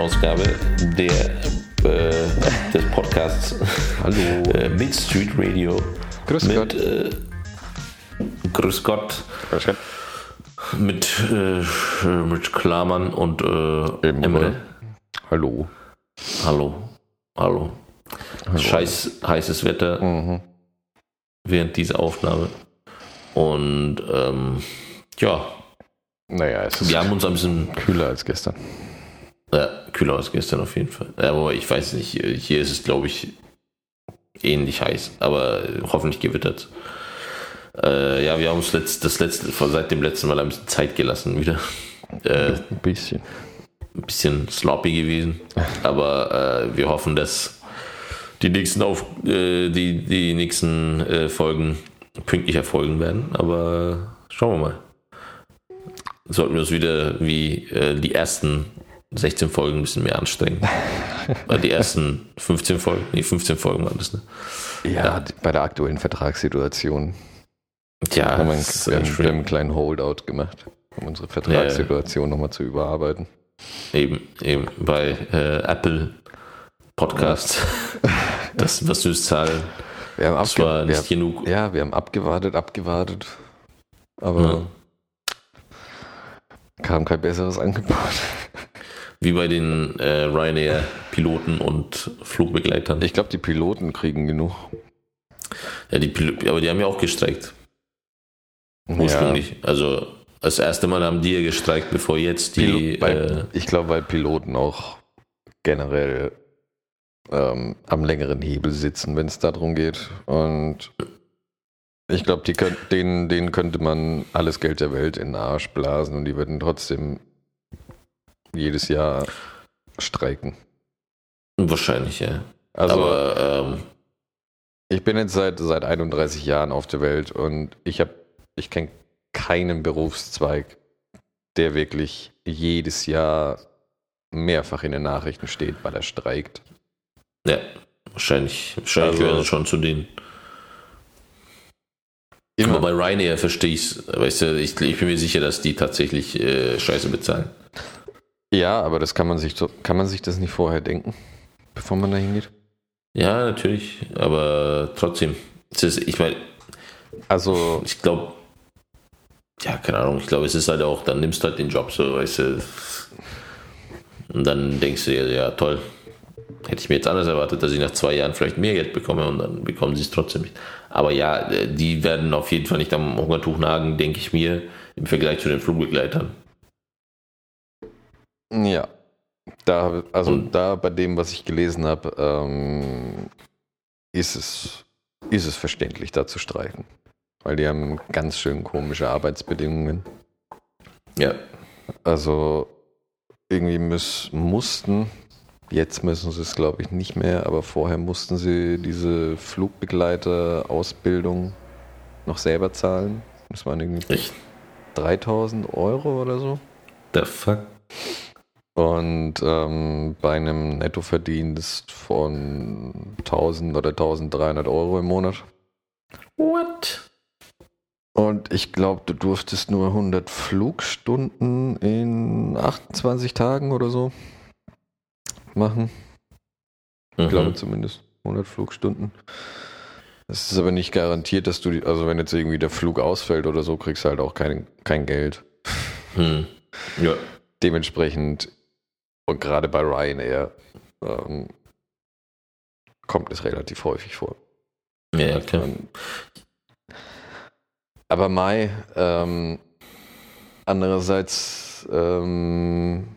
Ausgabe der, äh, des Podcasts Hallo. äh, Mid Street Radio. Grüß mit, Gott. Äh, Grüß Gott. Grüß Gott. Mit, äh, mit Klamann und äh, Emre. Emre. Hallo. Hallo. Hallo. Scheiß heißes Wetter Mhm. während dieser Aufnahme. Und ähm, ja, Naja, es ist wir haben uns ein bisschen kühler als gestern. Ja, kühler als gestern auf jeden Fall. Aber ich weiß nicht, hier ist es, glaube ich, ähnlich heiß, aber hoffentlich gewittert. Äh, ja, wir haben uns letzt, das letzte, seit dem letzten Mal ein bisschen Zeit gelassen wieder. Äh, Ein bisschen. ein bisschen sloppy gewesen, aber äh, wir hoffen, dass die nächsten, auf, äh, die, die nächsten äh, Folgen pünktlich erfolgen werden, aber schauen wir mal. Sollten wir uns wieder wie äh, die ersten 16 Folgen ein bisschen mehr anstrengen. Weil die ersten 15 Folgen, nee, 15 Folgen waren das, ne? Ja, die- bei der aktuellen Vertragssituation Tja, haben wir, einen, wir, haben, wir haben einen kleinen Holdout gemacht, um unsere Vertragssituation nochmal zu überarbeiten. Eben, eben bei äh, Apple Podcast. das, was wir zahlen, Wir haben, das war nicht genug. ja, wir haben abgewartet, abgewartet, aber kam kein besseres Angebot. Wie bei den äh, Ryanair-Piloten und Flugbegleitern. Ich glaube, die Piloten kriegen genug. Ja, die Pil aber die haben ja auch gestreikt, ursprünglich. Also das erste Mal haben die ja gestreikt, bevor jetzt die. Pilo- bei, äh, ich glaube, weil Piloten auch generell ähm, am längeren Hebel sitzen, wenn es darum geht. Und ich glaube, könnt, denen, denen könnte man alles Geld der Welt in den Arsch blasen und die würden trotzdem jedes Jahr streiken. wahrscheinlich, ja. Also aber ähm, ich bin jetzt seit, seit 31 Jahren auf der Welt und ich habe, ich kenne keinen Berufszweig, der wirklich jedes Jahr mehrfach in den Nachrichten steht, weil er streikt. ja, wahrscheinlich, wahrscheinlich Also- gehören sie schon zu denen. Aber bei Ryanair verstehe ich es. Weißt du, ich, ich bin mir sicher, dass die tatsächlich äh, Scheiße bezahlen. Ja, aber das kann man sich so, kann man sich das nicht vorher denken, bevor man da hingeht? Ja, natürlich, aber trotzdem. Ist, ich meine, Also, ich glaube, ja, keine Ahnung, ich glaube, es ist halt auch, dann nimmst du halt den Job so, weißt du. Und dann denkst du dir, ja, toll. Hätte ich mir jetzt anders erwartet, dass ich nach zwei Jahren vielleicht mehr Geld bekomme und dann bekommen sie es trotzdem nicht. Aber ja, äh, die werden auf jeden Fall nicht am Hungertuch nagen, denke ich mir, im Vergleich zu den Flugbegleitern. Ja. Da, also Und- da bei dem, was ich gelesen habe, ähm, ist, es, ist es verständlich, da zu streiken. Weil die haben ganz schön komische Arbeitsbedingungen. Ja, Also irgendwie müß, mussten, jetzt müssen sie es glaube ich nicht mehr, aber vorher mussten sie diese Flugbegleiter-Ausbildung noch selber zahlen. Das waren irgendwie echt. 3000 Euro oder so. The fuck? Und ähm, bei einem Nettoverdienst von 1000 oder 1300 Euro im Monat. What? Und ich glaube, du durftest nur 100 Flugstunden in 28 Tagen oder so machen. Ich glaube Mhm. zumindest 100 Flugstunden. Es ist aber nicht garantiert, dass du, die, also wenn jetzt irgendwie der Flug ausfällt oder so, kriegst du halt auch kein, kein Geld. Hm. Ja, Dementsprechend, und gerade bei Ryanair, ähm, kommt es relativ häufig vor. ja, ja, klar. Aber Mai, ähm, andererseits, ähm,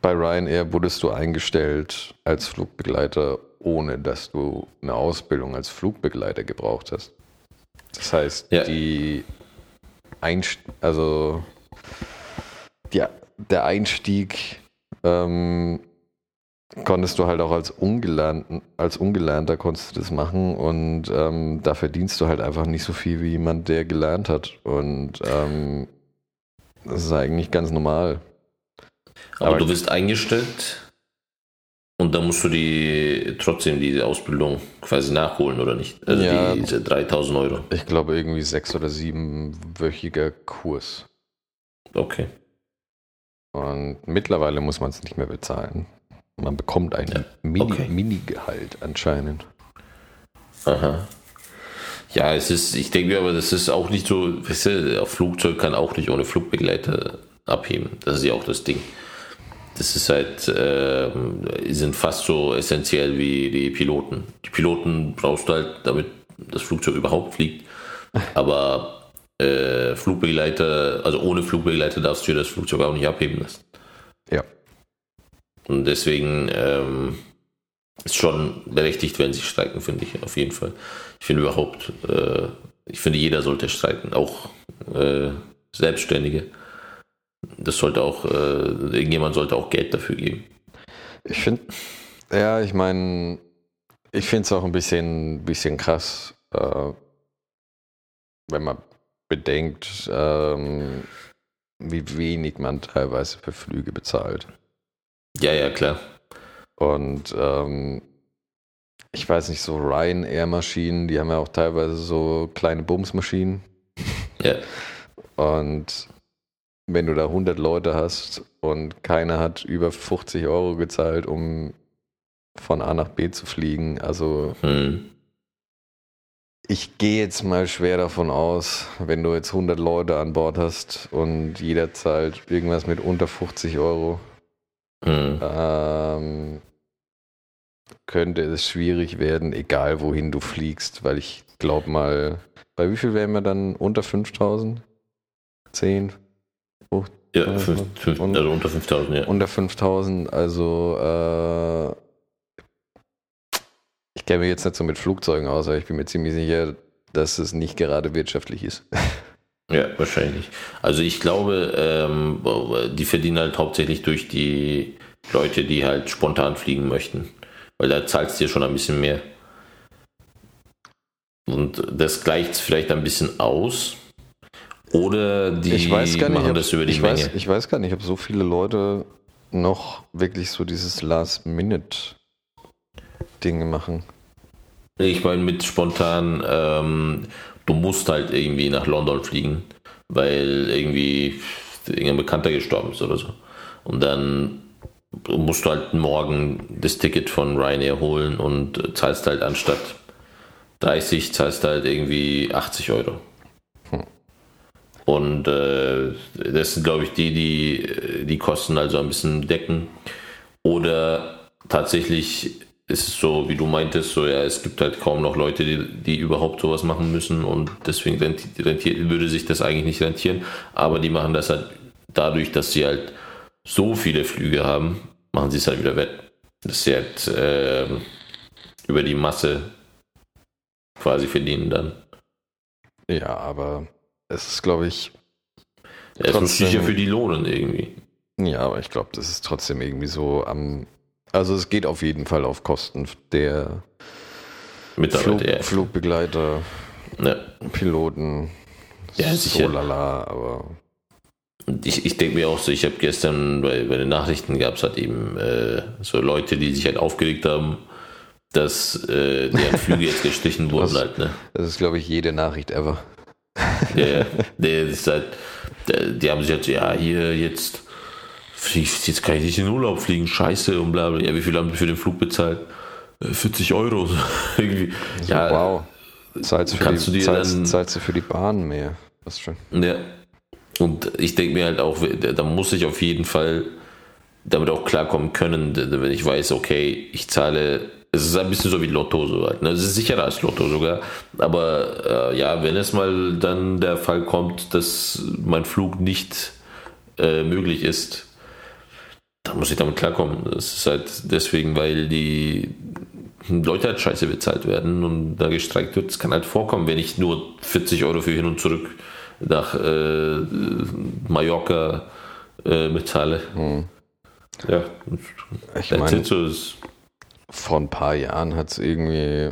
bei Ryanair wurdest du eingestellt als Flugbegleiter, ohne dass du eine Ausbildung als Flugbegleiter gebraucht hast. Das heißt, Ja. die Einst also die, der Einstieg ähm, konntest du halt auch als Ungelernten, als Ungelernter konntest du das machen und ähm, da verdienst du halt einfach nicht so viel wie jemand, der gelernt hat. Und ähm, das ist eigentlich ganz normal. Aber, Aber- du wirst eingestellt und dann musst du die trotzdem diese Ausbildung quasi nachholen, oder nicht? Also Ja. die, diese 3000 Euro. Ich glaube irgendwie sechs oder siebenwöchiger Kurs. Okay. Und mittlerweile muss man es nicht mehr bezahlen. Man bekommt ein Ja, Mini- okay. Mini-Gehalt anscheinend. Aha. Ja, es ist, ich denke mir aber, das ist auch nicht so, weißt du, auf Flugzeug kann auch nicht ohne Flugbegleiter abheben. Das ist ja auch das Ding. Das ist halt, die sind fast so essentiell wie die Piloten. Die Piloten brauchst du halt, damit das Flugzeug überhaupt fliegt. Aber äh, Flugbegleiter, also ohne Flugbegleiter darfst du das Flugzeug auch nicht abheben lassen. Ja. Und deswegen ähm, ist schon berechtigt, wenn sie streiken, finde ich, auf jeden Fall. Ich finde überhaupt, äh, ich finde, jeder sollte streiken, auch äh, Selbstständige. Das sollte auch, äh, irgendjemand sollte auch Geld dafür geben. Ich finde, ja, ich meine, ich finde es auch ein bisschen, bisschen krass, äh, wenn man bedenkt, ähm, wie wenig man teilweise für Flüge bezahlt. Ja, ja, klar. Und ähm, ich weiß nicht, so Ryanair-Maschinen, die haben ja auch teilweise so kleine Bumsmaschinen. Ja, Und wenn du da 100 Leute hast und keiner hat über 50 Euro gezahlt, um von A nach B zu fliegen, also hm. Ich gehe jetzt mal schwer davon aus, wenn du jetzt 100 Leute an Bord hast und jeder zahlt irgendwas mit unter 50 Euro, Hm. ähm, könnte es schwierig werden, egal wohin du fliegst, weil ich glaube mal, bei wie viel wären wir dann unter 5000? 10? Ja, Ja, fünf, fünf, und- also unter 5000, ja. Unter 5000, also äh, ich kenne mich jetzt nicht so mit Flugzeugen aus, aber ich bin mir ziemlich sicher, dass es nicht gerade wirtschaftlich ist. Ja, wahrscheinlich. Also ich glaube, ähm, die verdienen halt hauptsächlich durch die Leute, die halt spontan fliegen möchten. Weil da zahlst du dir schon ein bisschen mehr. Und das gleicht vielleicht ein bisschen aus. Oder die ich weiß gar nicht, machen ob, das über die ich, Menge. weiß, ich weiß gar nicht, ob so viele Leute noch wirklich so dieses Last-Minute-Dinge machen. Ich meine, mit spontan, ähm, du musst halt irgendwie nach London fliegen, weil irgendwie irgendein Bekannter gestorben ist oder so. Und dann musst du halt morgen das Ticket von Ryanair holen und zahlst halt anstatt 30, zahlst halt irgendwie 80 Euro. Und äh, das sind, glaube ich, die, die die Kosten also ein bisschen decken. Oder tatsächlich ist es so, wie du meintest, so ja, es gibt halt kaum noch Leute, die, die überhaupt sowas machen müssen und deswegen renti- rentiert, würde sich das eigentlich nicht rentieren. Aber die machen das halt dadurch, dass sie halt so viele Flüge haben, machen sie es halt wieder wett. Dass sie halt ähm, über die Masse quasi verdienen dann. Ja, aber es ist, glaube ich, Ja, es muss sich ja für die lohnen irgendwie. ja, aber ich glaube, das ist trotzdem irgendwie so am. Also es geht auf jeden Fall auf Kosten der Flug. Flugbegleiter, Ja. Piloten. Ja, so sicher. lala, aber ich, ich denke mir auch so, ich habe gestern bei, bei den Nachrichten gab es halt eben äh, so Leute, die sich halt aufgeregt haben, dass äh, deren Flüge jetzt gestrichen wurden Was? halt, ne? das ist, glaube ich, jede Nachricht ever. Ja, ja. Der ist halt, die haben sich halt so, ja, hier jetzt, jetzt kann ich nicht in Urlaub fliegen, scheiße und bla bla. Ja, wie viel haben sie für den Flug bezahlt? Äh, 40 Euro. So, Irgendwie. Ja, wow. Zahlst, für kannst die, du dir zahlst, dann- zahlst du für die Bahn mehr. Das ist schon. Ja. Und ich denke mir halt auch, da muss ich auf jeden Fall damit auch klarkommen können, wenn ich weiß, okay, ich zahle, es ist ein bisschen so wie Lotto so halt, ne? Es ist sicherer als Lotto sogar, aber äh, ja, wenn es mal dann der Fall kommt, dass mein Flug nicht äh, möglich ist, dann muss ich damit klarkommen. Das ist halt deswegen, weil die Leute halt scheiße bezahlt werden und da gestreikt wird. Es kann halt vorkommen, wenn ich nur 40 Euro für hin und zurück nach äh, Mallorca äh, bezahle. Ja, Ich meine, so vor ein paar Jahren hat es irgendwie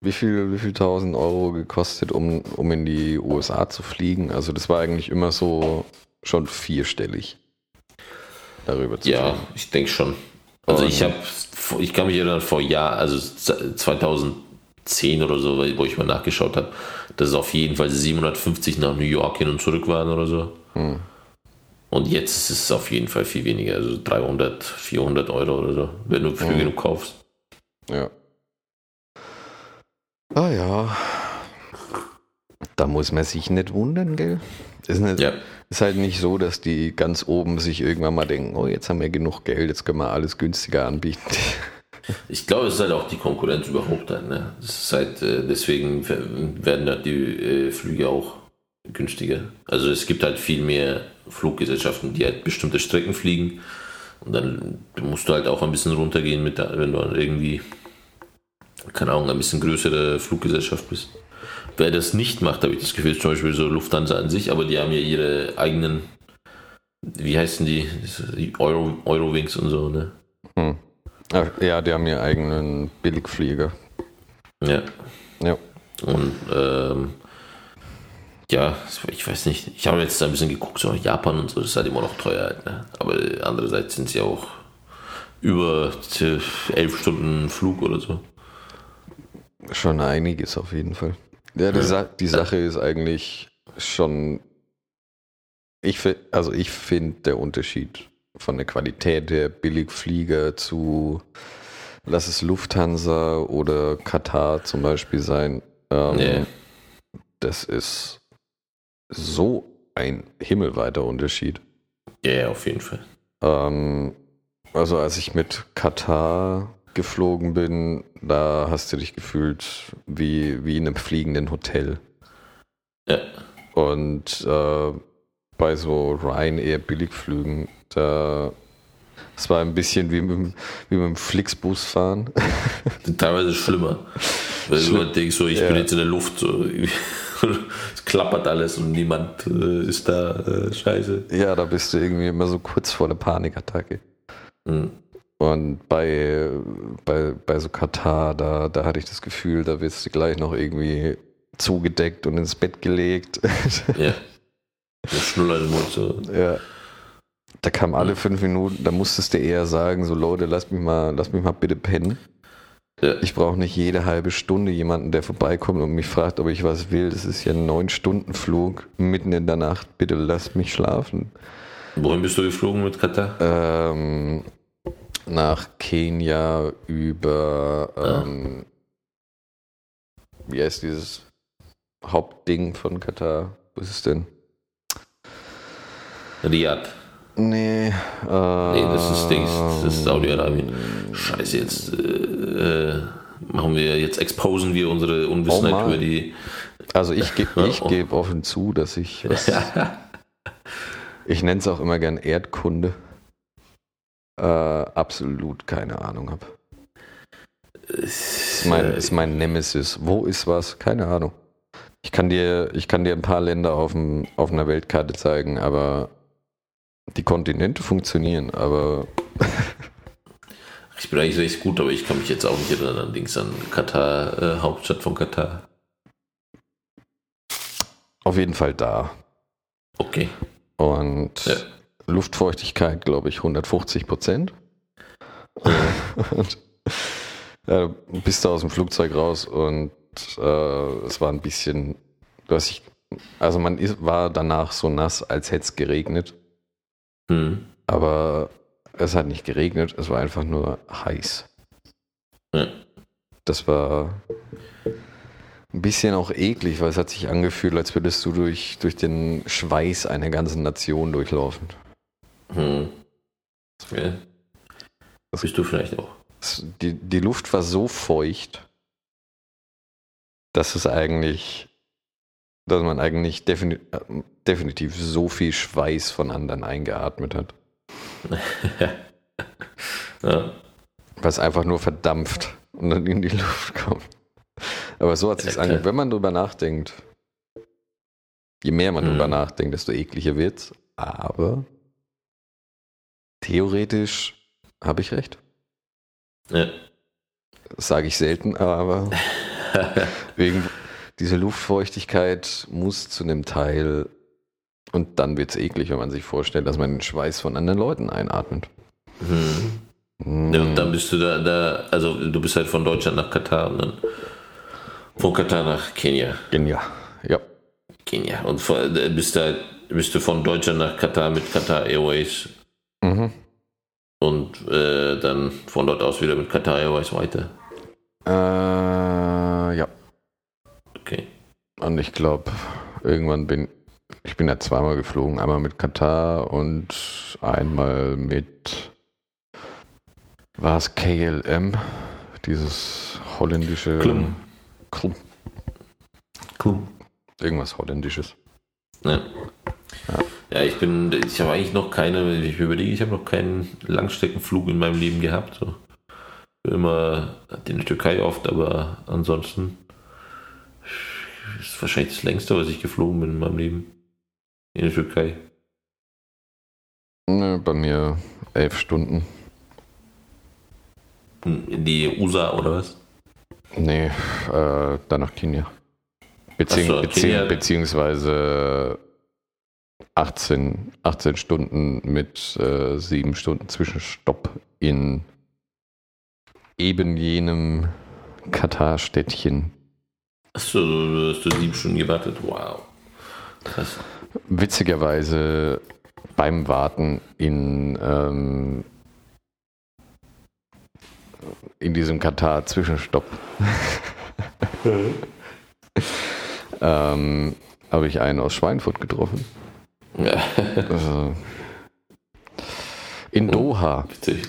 wie viel, wie viel tausend Euro gekostet, um, um in die USA zu fliegen. Also das war eigentlich immer so schon vierstellig. Darüber zu ja, ich denke schon. Also ich Und- habe, ich kann mich erinnern, vor Jahr, also 2010 oder so, wo ich mal nachgeschaut habe, dass es auf jeden Fall 750 nach New York hin und zurück waren oder so. Und jetzt ist es auf jeden Fall viel weniger, also 300, 400 Euro oder so, wenn du Flüge mhm. kaufst. Ja. Ah ja. Da muss man sich nicht wundern, gell? Ist, nicht, ja. Ist halt nicht so, dass die ganz oben sich irgendwann mal denken, oh, jetzt haben wir genug Geld, jetzt können wir alles günstiger anbieten. Ich glaube, es ist halt auch die Konkurrenz überhaupt dann. Ne? Ist halt, äh, deswegen werden da die äh, Flüge auch günstiger. Also es gibt halt viel mehr Fluggesellschaften, die halt bestimmte Strecken fliegen. Und dann musst du halt auch ein bisschen runtergehen, mit wenn du irgendwie, keine Ahnung, ein bisschen größere Fluggesellschaft bist. Wer das nicht macht, habe ich das Gefühl, zum Beispiel so Lufthansa an sich, aber die haben ja ihre eigenen, wie heißen die, Euro, Eurowings und so, ne? Hm. Ja, die haben ihren eigenen Billigflieger. Ja. Ja. Und ähm, ja, ich weiß nicht. Ich habe jetzt ein bisschen geguckt, so Japan und so, das ist halt immer noch teuer. Halt, ne? Aber andererseits sind sie auch über elf Stunden Flug oder so. Schon einiges auf jeden Fall. Ja, die, Sa die Sache ist eigentlich schon. Ich also ich finde der Unterschied von der Qualität der Billigflieger zu lass es Lufthansa oder Katar zum Beispiel sein. Ähm, nee. Das ist so ein himmelweiter Unterschied. Ja, yeah, auf jeden Fall. Ähm, also als ich mit Katar geflogen bin, da hast du dich gefühlt wie, wie in einem fliegenden Hotel. Ja. Und äh, bei so Ryanair Billigflügen, da es war ein bisschen wie mit, wie mit dem Flixbus fahren. Teilweise schlimmer. Weil Schlimm. du denkst so, ich ja. bin jetzt in der Luft. So es klappert alles und niemand äh, ist da äh, scheiße. Ja, da bist du irgendwie immer so kurz vor der Panikattacke. Mhm. Und bei, bei, bei so Katar, da, da hatte ich das Gefühl, da wirst du gleich noch irgendwie zugedeckt und ins Bett gelegt. Ja. Schnuller im Mund so. Ja. Da kam alle fünf Minuten, da musstest du eher sagen, so Leute, lass mich mal, lass mich mal bitte pennen. Ja. Ich brauche nicht jede halbe Stunde jemanden, der vorbeikommt und mich fragt, ob ich was will. Das ist ja ein Neun-Stunden-Flug mitten in der Nacht. Bitte lass mich schlafen. Wohin bist du geflogen mit Katar? Ähm, nach Kenia über, ah. ähm, wie heißt dieses Hauptding von Katar? Wo ist es denn? Riyadh. Nee, äh, nee, das ist Dings, das ist Saudi-Arabien. Scheiße, jetzt äh, machen wir, jetzt exposen wir unsere Unwissenheit oh über die. Also ich gebe ich geb offen zu, dass ich was, ich nenne es auch immer gern Erdkunde, äh, absolut keine Ahnung habe. Ist mein, ist mein Nemesis. Wo ist was? Keine Ahnung. Ich kann dir, ich kann dir ein paar Länder auf, dem, auf einer Weltkarte zeigen, aber die Kontinente funktionieren, aber. ich bin eigentlich recht gut, aber ich kann mich jetzt auch nicht erinnern an Dings an Katar, äh, Hauptstadt von Katar. Auf jeden Fall da. Okay. Und ja. Luftfeuchtigkeit, glaube ich, 150 Prozent. und ja, bist du aus dem Flugzeug raus und äh, es war ein bisschen, du hast dich, also man ist, war danach so nass, als hätte es geregnet. Mhm. Aber es hat nicht geregnet, es war einfach nur heiß. Ja. Das war ein bisschen auch eklig, weil es hat sich angefühlt, als würdest du durch, durch den Schweiß einer ganzen Nation durchlaufen. Hm. Ja. Das bist du vielleicht auch. Die, die Luft war so feucht, dass es eigentlich, dass man eigentlich definitiv, definitiv so viel Schweiß von anderen eingeatmet hat. ja. Es einfach nur verdampft und dann in die Luft kommt. Aber so hat es sich okay. angehört. Wenn man drüber nachdenkt, je mehr man mhm. drüber nachdenkt, desto ekliger wird's. Aber theoretisch habe ich recht. Ja. Sage ich selten, aber wegen dieser Luftfeuchtigkeit muss zu einem Teil und dann wird es eklig, wenn man sich vorstellt, dass man den Schweiß von anderen Leuten einatmet. Hm. Hm. Ja, und dann bist du da, da, also du bist halt von Deutschland nach Katar und dann von Katar nach Kenia. Kenia, ja. Kenia. Und bist da müsste von Deutschland nach Katar mit Qatar Airways Mhm. und äh, dann von dort aus wieder mit Qatar Airways weiter. Äh, ja. Okay. Und ich glaube, irgendwann bin ich bin ja zweimal geflogen. Einmal mit Katar und einmal mit war es KLM, dieses holländische Klum. Klum. Cool. Irgendwas holländisches. Ja. Ja, ich bin, ich habe eigentlich noch keine, ich überlege, ich habe noch keinen Langstreckenflug in meinem Leben gehabt. So. Immer in der Türkei oft, aber ansonsten ist wahrscheinlich das längste, was ich geflogen bin in meinem Leben. In der Türkei. Ne, bei mir elf Stunden. In die USA oder was? Nee, äh, dann nach Kenia. Beziehung, Ach so, beziehung, Kenia. Beziehungsweise 18, 18 Stunden mit äh, 7 Stunden Zwischenstopp in eben jenem Katar-Städtchen. Achso, du hast du sieben Stunden gewartet. Wow. Krass. Witzigerweise beim Warten in, ähm, in diesem Katar-Zwischenstopp ähm, habe ich einen aus Schweinfurt getroffen. Also in Doha witzig.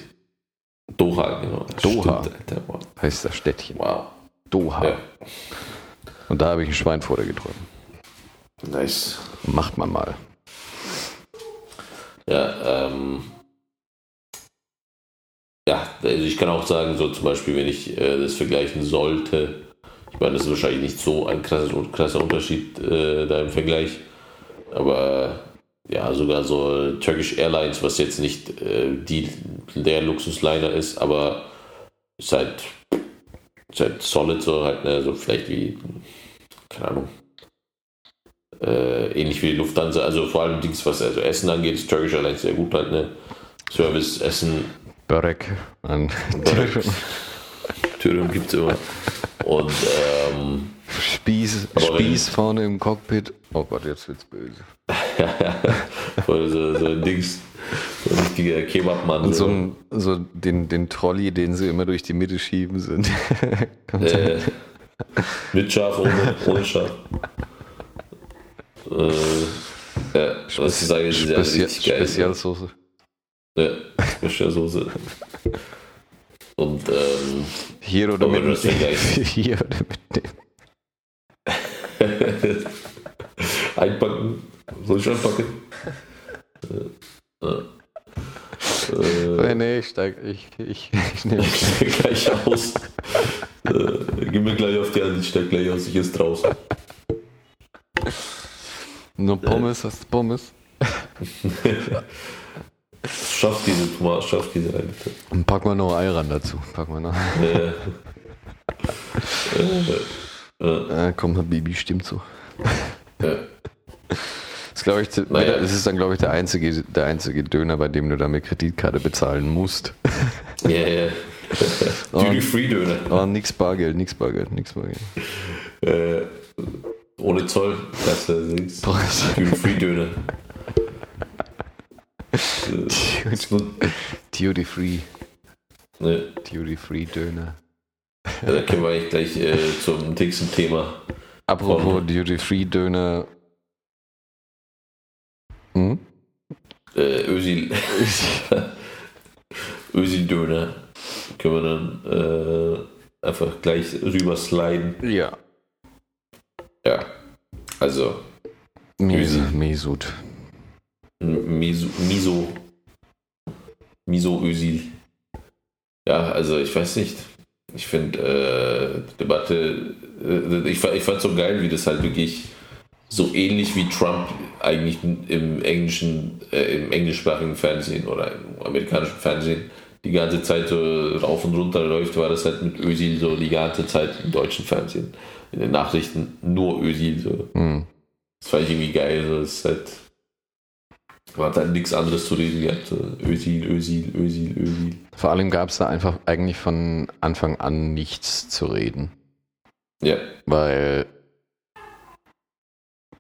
Doha, genau. Doha. Stimmt, heißt das Städtchen. wow. Doha. Ja. Und da habe ich einen Schweinfurter getroffen. Nice. Macht man mal. Ja, ähm, ja, also ich kann auch sagen, so zum Beispiel, wenn ich äh, das vergleichen sollte, ich meine, das ist wahrscheinlich nicht so ein krasser, krasser Unterschied äh, da im Vergleich, aber ja, sogar so Turkish Airlines, was jetzt nicht äh, die, der Luxusliner ist, aber ist halt, ist halt solid, so halt, ne, so vielleicht wie, keine Ahnung, äh, ähnlich wie die Lufthansa, also vor allem Dings, was also Essen angeht, ist Turkish Airlines sehr gut halt, ne? Service, Essen, Börek an Börek. Türen gibt es immer. Und ähm, Spieß, Aber wenn- Spieß vorne im Cockpit. Oh Gott, jetzt wird's böse. Voll so, so ein Dings, so ein richtiger Kebabmann. Und so, ein, so den, den Trolley, den sie immer durch die Mitte schieben sind. Äh, mit Schaf, ohne, ohne Schaf. Äh, ja, was ich sage, ist ja richtig geil. Spezialsoße. Ja, Spezialsoße. Und ähm, Hier oder mit vergleichen. Hier oder mit dem. einpacken. Soll ich einpacken? Äh, äh, Nee, nee, ich steig. Ich, ich, ich nehme. Gleich aus. äh, gib mir gleich auf die Hand, ich steig gleich aus, ich ist draußen. Nur Pommes, hast du Pommes? Schaff diese Tomaten, schaff diese rein. bitte. Und pack mal noch Ei ran dazu. Pack mal noch. Äh, äh, äh, Äh, komm, Bibi, stimmt so. äh, Das, glaub ich, Naja. das ist dann, glaube ich, der einzige, der einzige Döner, bei dem du dann mit Kreditkarte bezahlen musst. ja, ja. Duty-Free-Döner. Oh, nix Bargeld, nix Bargeld, nix Bargeld. Äh, ohne Zoll. Das ist nichts. Duty-Free-Döner. Äh, ist nur- Duty Free, ne, Duty Free Döner. ja, da können wir eigentlich gleich äh, zum nächsten Thema. Apropos Voll. Duty Free Döner. Hm? Äh, Ösil. Ösil-Döner. Können wir dann äh, einfach gleich rüber sliden. Ja. Ja. Also, Mes Ösi. Mesut. Miso, Miso, Miso Ösil. Ja, also ich weiß nicht. Ich finde, äh, die Debatte, äh, ich, ich fand so geil, wie das halt wirklich so ähnlich wie Trump eigentlich im englischen, äh, im englischsprachigen Fernsehen oder im amerikanischen Fernsehen die ganze Zeit so rauf und runter läuft, war das halt mit Ösil so die ganze Zeit im deutschen Fernsehen. In den Nachrichten nur Ösil. So. Hm. Das fand ich irgendwie geil. So. Das ist halt, man hat halt nichts anderes zu reden gehabt. So. Ösil, Ösil, Ösil, Ösil. Vor allem gab es da einfach eigentlich von Anfang an nichts zu reden. Ja, Weil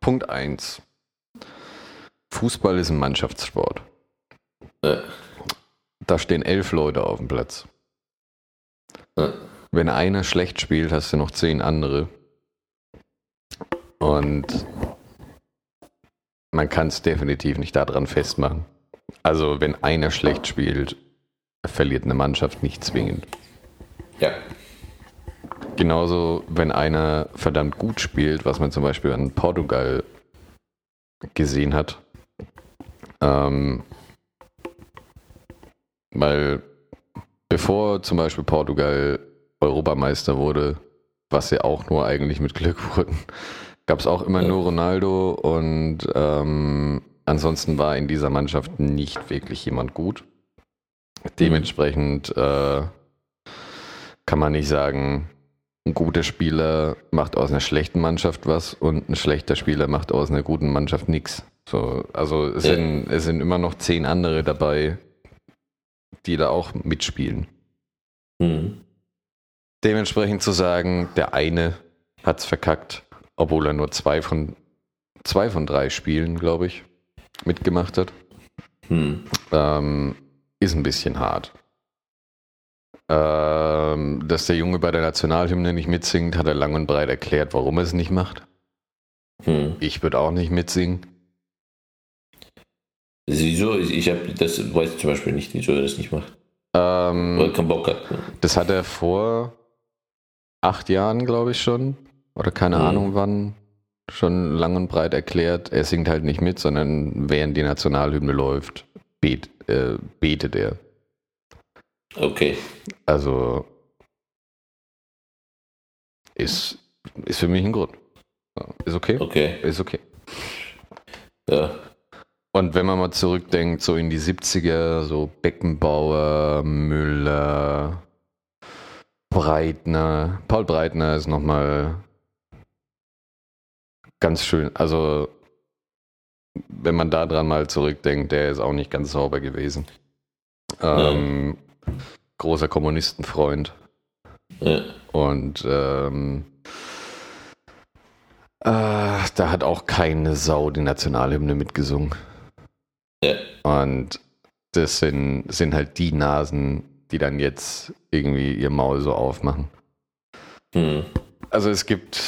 Punkt 1. Fußball ist ein Mannschaftssport. Ja. Da stehen elf Leute auf dem Platz. Ja. Wenn einer schlecht spielt, hast du noch zehn andere. Und man kann es definitiv nicht daran festmachen. Also wenn einer schlecht spielt, verliert eine Mannschaft nicht zwingend. Ja. Genauso, wenn einer verdammt gut spielt, was man zum Beispiel an Portugal gesehen hat. Ähm, weil bevor zum Beispiel Portugal Europameister wurde, was ja auch nur eigentlich mit Glück wurden, gab es auch immer Ja. nur Ronaldo und ähm, ansonsten war in dieser Mannschaft nicht wirklich jemand gut. Dementsprechend äh, kann man nicht sagen, ein guter Spieler macht aus einer schlechten Mannschaft was und ein schlechter Spieler macht aus einer guten Mannschaft nichts. So, also es, Ja. sind, es sind immer noch zehn andere dabei, die da auch mitspielen. Hm. Dementsprechend zu sagen, der eine hat's verkackt, obwohl er nur zwei von zwei von drei Spielen, glaube ich, mitgemacht hat, Hm. ähm, ist ein bisschen hart. Ähm, dass der Junge bei der Nationalhymne nicht mitsingt, hat er lang und breit erklärt, warum er es nicht macht. Hm. Ich würde auch nicht mitsingen. Wieso? Ich, habe das weiß ich zum Beispiel nicht, wieso er das nicht macht. Ähm, Weil er keinen Bock hat. Das hat er vor acht Jahren, glaube ich, schon. Oder keine Mhm. Ahnung wann. Schon lang und breit erklärt. Er singt halt nicht mit, sondern während die Nationalhymne läuft, bet, äh, betet er. Okay. Also ist, ist für mich ein Grund. Ist okay. Okay. Ist okay. Ja. Und wenn man mal zurückdenkt, so in die 70er, so Beckenbauer, Müller, Breitner. Paul Breitner ist nochmal ganz schön. Also, wenn man da dran mal zurückdenkt, der ist auch nicht ganz sauber gewesen. Ähm, Großer Kommunistenfreund. ja. Und ähm, äh, da hat auch keine Sau die Nationalhymne mitgesungen. Ja. Und das sind, sind halt die Nasen, die dann jetzt irgendwie ihr Maul so aufmachen. Hm. Also es gibt,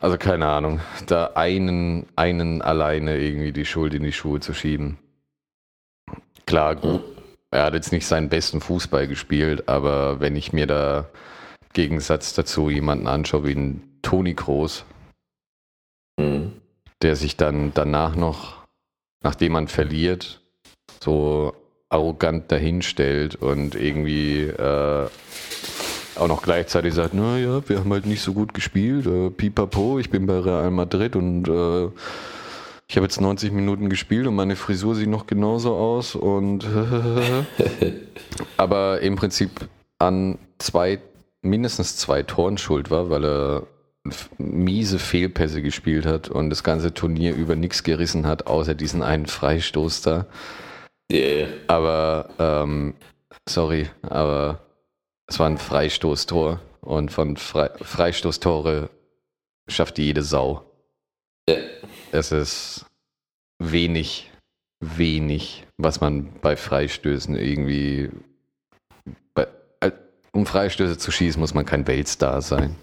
also keine Ahnung, da einen, einen alleine irgendwie die Schuld in die Schuhe zu schieben. Klar, gut, er hat jetzt nicht seinen besten Fußball gespielt, aber wenn ich mir da im Gegensatz dazu jemanden anschaue wie einen Toni Kroos, Hm. der sich dann danach noch, nachdem man verliert, so arrogant dahinstellt und irgendwie äh, auch noch gleichzeitig sagt, naja, wir haben halt nicht so gut gespielt, äh, pipapo, ich bin bei Real Madrid und äh, ich habe jetzt 90 Minuten gespielt und meine Frisur sieht noch genauso aus und aber im Prinzip an zwei, mindestens zwei Toren schuld war, weil er miese Fehlpässe gespielt hat und das ganze Turnier über nichts gerissen hat, außer diesen einen Freistoß da. Ja. Aber, ähm, sorry, aber es war ein Freistoßtor und von Fre Freistoßtore schafft jede Sau. Ja. Es ist wenig, wenig, was man bei Freistößen irgendwie. Bei, äh, um Freistöße zu schießen, muss man kein Weltstar sein.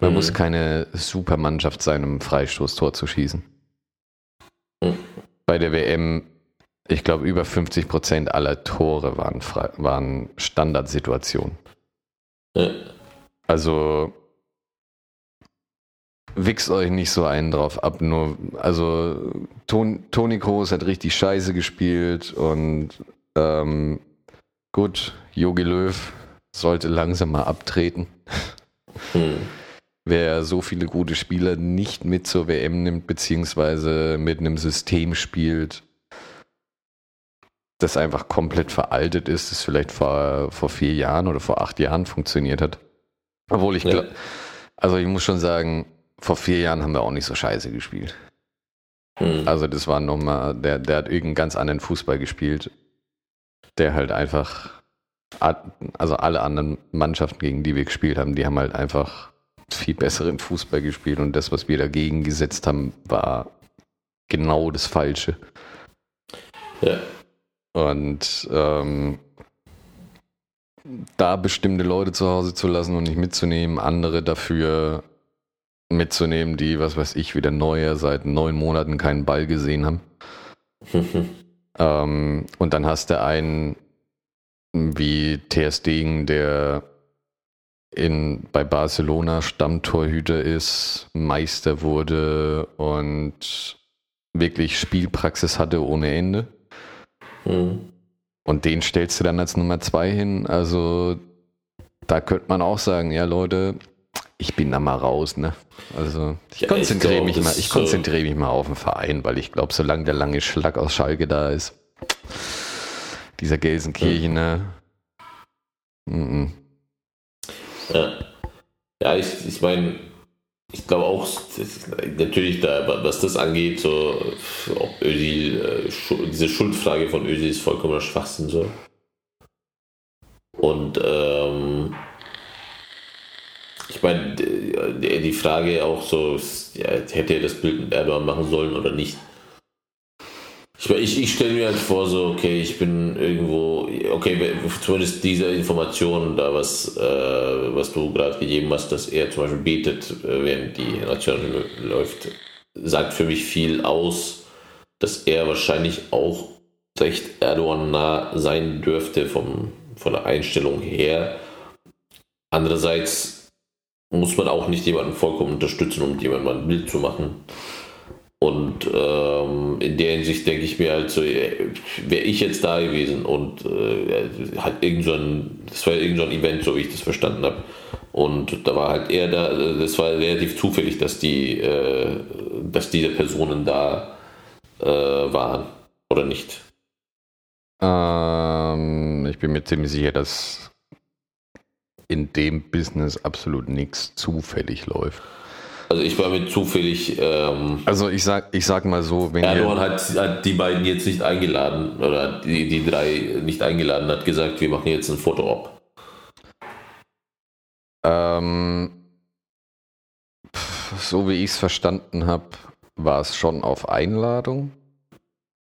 Man Mhm. muss keine Supermannschaft sein, um ein Freistoßtor zu schießen. Mhm. Bei der WM, ich glaube, über 50 Prozent aller Tore waren, waren Standardsituationen. Ja. Also wichst euch nicht so einen drauf ab. Nur, also Ton, Toni Kroos hat richtig scheiße gespielt und ähm, gut, Jogi Löw sollte langsam mal abtreten. Hm. Wer so viele gute Spieler nicht mit zur WM nimmt, beziehungsweise mit einem System spielt, das einfach komplett veraltet ist, das vielleicht vor, vor vier Jahren oder vor acht Jahren funktioniert hat. Obwohl ich Ja. glaube, also ich muss schon sagen, vor vier Jahren haben wir auch nicht so scheiße gespielt. Hm. Also das war nochmal, der, der hat irgendeinen ganz anderen Fußball gespielt, der halt einfach, also alle anderen Mannschaften, gegen die wir gespielt haben, die haben halt einfach viel besseren Fußball gespielt und das, was wir dagegen gesetzt haben, war genau das Falsche. Ja. Und ähm, da bestimmte Leute zu Hause zu lassen und nicht mitzunehmen, andere dafür mitzunehmen, die, was weiß ich, wieder neue seit neun Monaten keinen Ball gesehen haben. ähm, und dann hast du einen wie TS Degen, der in, bei Barcelona Stammtorhüter ist, Meister wurde und wirklich Spielpraxis hatte ohne Ende. Mhm. Und den stellst du dann als Nummer zwei hin. Also da könnte man auch sagen, ja Leute, ich bin da mal raus, ne? Also ich Ja, konzentriere mich mal, ich konzentriere mich mal auf den Verein, weil ich glaube, solange der lange Schlag aus Schalke da ist, dieser Gelsenkirchener, mhm. Ja, ja ich, ich meine, ich glaube auch, natürlich, da, was das angeht, so, ob Özil, äh, diese Schuldfrage von Özil ist vollkommener Schwachsinn so. Und ähm, ich meine, die Frage auch so, hätte er das Bild mit Erdogan machen sollen oder nicht? Ich, ich, ich stelle mir halt vor, so, okay, ich bin irgendwo, okay, zumindest diese Information, da was, äh, was du gerade gegeben hast, dass er zum Beispiel betet, äh, während die Nation läuft, sagt für mich viel aus, dass er wahrscheinlich auch recht Erdogan nah sein dürfte vom, von der Einstellung her. Andererseits muss man auch nicht jemanden vollkommen unterstützen, um jemandem ein Bild zu machen. Und ähm, in der Hinsicht denke ich mir halt so, wäre ich jetzt da gewesen und äh, hat irgend so ein, das war irgend so ein Event, so wie ich das verstanden habe. Und da war halt er da, das war relativ zufällig, dass die, äh, dass diese Personen da äh, waren oder nicht. ähm, ich bin mir ziemlich sicher, dass in dem Business absolut nichts zufällig läuft. Also ich war mit zufällig, ähm, Also ich sag, ich sag mal so, wenn Erdogan hat, hat die beiden jetzt nicht eingeladen oder die, die drei nicht eingeladen, hat gesagt, wir machen jetzt ein Foto-Op. ähm, so wie ich es verstanden habe, war es schon auf Einladung,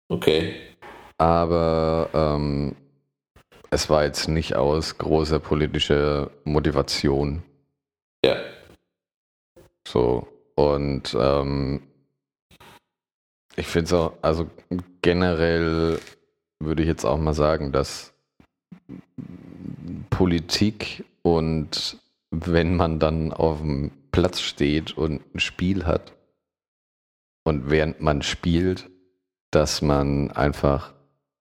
Okay. aber ähm, es war jetzt nicht aus großer politischer Motivation. Ja. So. Und ähm, ich finde es auch, also generell würde ich jetzt auch mal sagen, dass Politik und wenn man dann auf dem Platz steht und ein Spiel hat und während man spielt, dass man einfach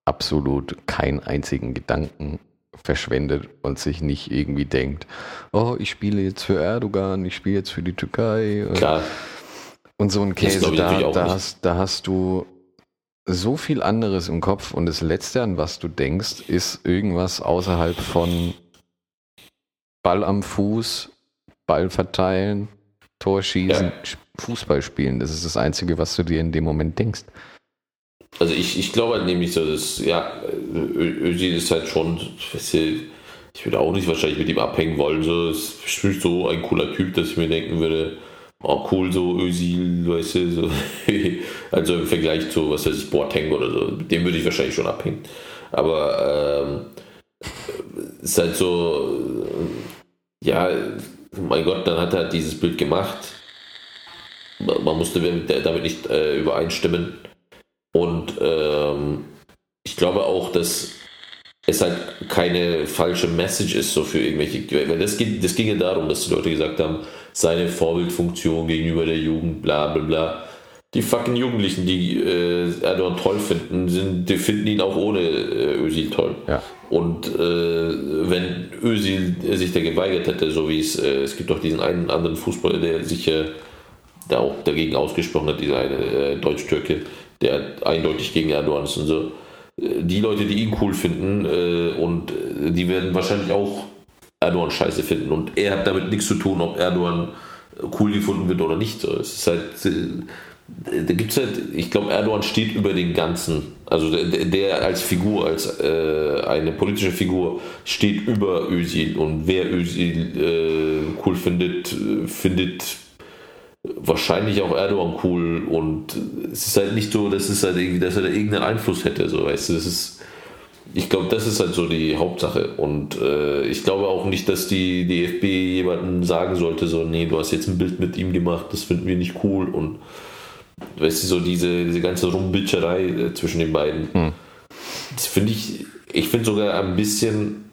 absolut keinen einzigen Gedanken verschwendet und sich nicht irgendwie denkt, oh, ich spiele jetzt für Erdogan, ich spiele jetzt für die Türkei. Klar. Und so ein Käse, da, da, hast, da hast du so viel anderes im Kopf und das Letzte, an was du denkst, ist irgendwas außerhalb von Ball am Fuß, Ball verteilen, Tor schießen, Ja. Fußball spielen. Das ist das Einzige, was du dir in dem Moment denkst. Also ich, ich glaube halt nämlich dass, ja, Ö- Özil ist halt schon, ich würde auch nicht wahrscheinlich mit ihm abhängen wollen. So, es ist bestimmt so ein cooler Typ, dass ich mir denken würde, oh cool, so Özil, weißt du, so. also im Vergleich zu, was weiß ich, Boateng oder so, mit dem würde ich wahrscheinlich schon abhängen. Aber ähm, es ist halt so, ja, mein Gott, dann hat er halt dieses Bild gemacht. Man musste damit nicht äh, übereinstimmen. Und ähm, ich glaube auch, dass es halt keine falsche Message ist, so für irgendwelche. Weil das, ging, das ging ja darum, dass die Leute gesagt haben, seine Vorbildfunktion gegenüber der Jugend, bla bla bla. Die fucking Jugendlichen, die äh, Erdogan toll finden, sind, die finden ihn auch ohne äh, Özil toll. Ja. Und äh, wenn Özil sich da geweigert hätte, so wie es, äh, es gibt doch diesen einen anderen Fußballer, der sich äh, da auch dagegen ausgesprochen hat, dieser eine äh, Deutsch-Türke, der eindeutig gegen Erdogan ist und so. Äh, Die Leute, die ihn cool finden äh, und äh, die werden wahrscheinlich auch Erdogan scheiße finden und er hat damit nichts zu tun, ob Erdogan cool gefunden wird oder nicht. Es ist halt, äh, da gibt es halt, ich glaube, Erdogan steht über den Ganzen. Also der, der als Figur, als äh, eine politische Figur, steht über Özil und wer Özil äh, cool findet, äh, findet wahrscheinlich auch Erdogan cool und es ist halt nicht so, dass es halt irgendwie, dass er da irgendeinen Einfluss hätte, so weißt du, das ist ich glaube, das ist halt so die Hauptsache. Und äh, ich glaube auch nicht, dass die DFB jemandem sagen sollte, so, nee, du hast jetzt ein Bild mit ihm gemacht, das finden wir nicht cool. Und weißt du, so diese, diese ganze Rumbitscherei äh, zwischen den beiden. Hm. Das finde ich, ich finde sogar ein bisschen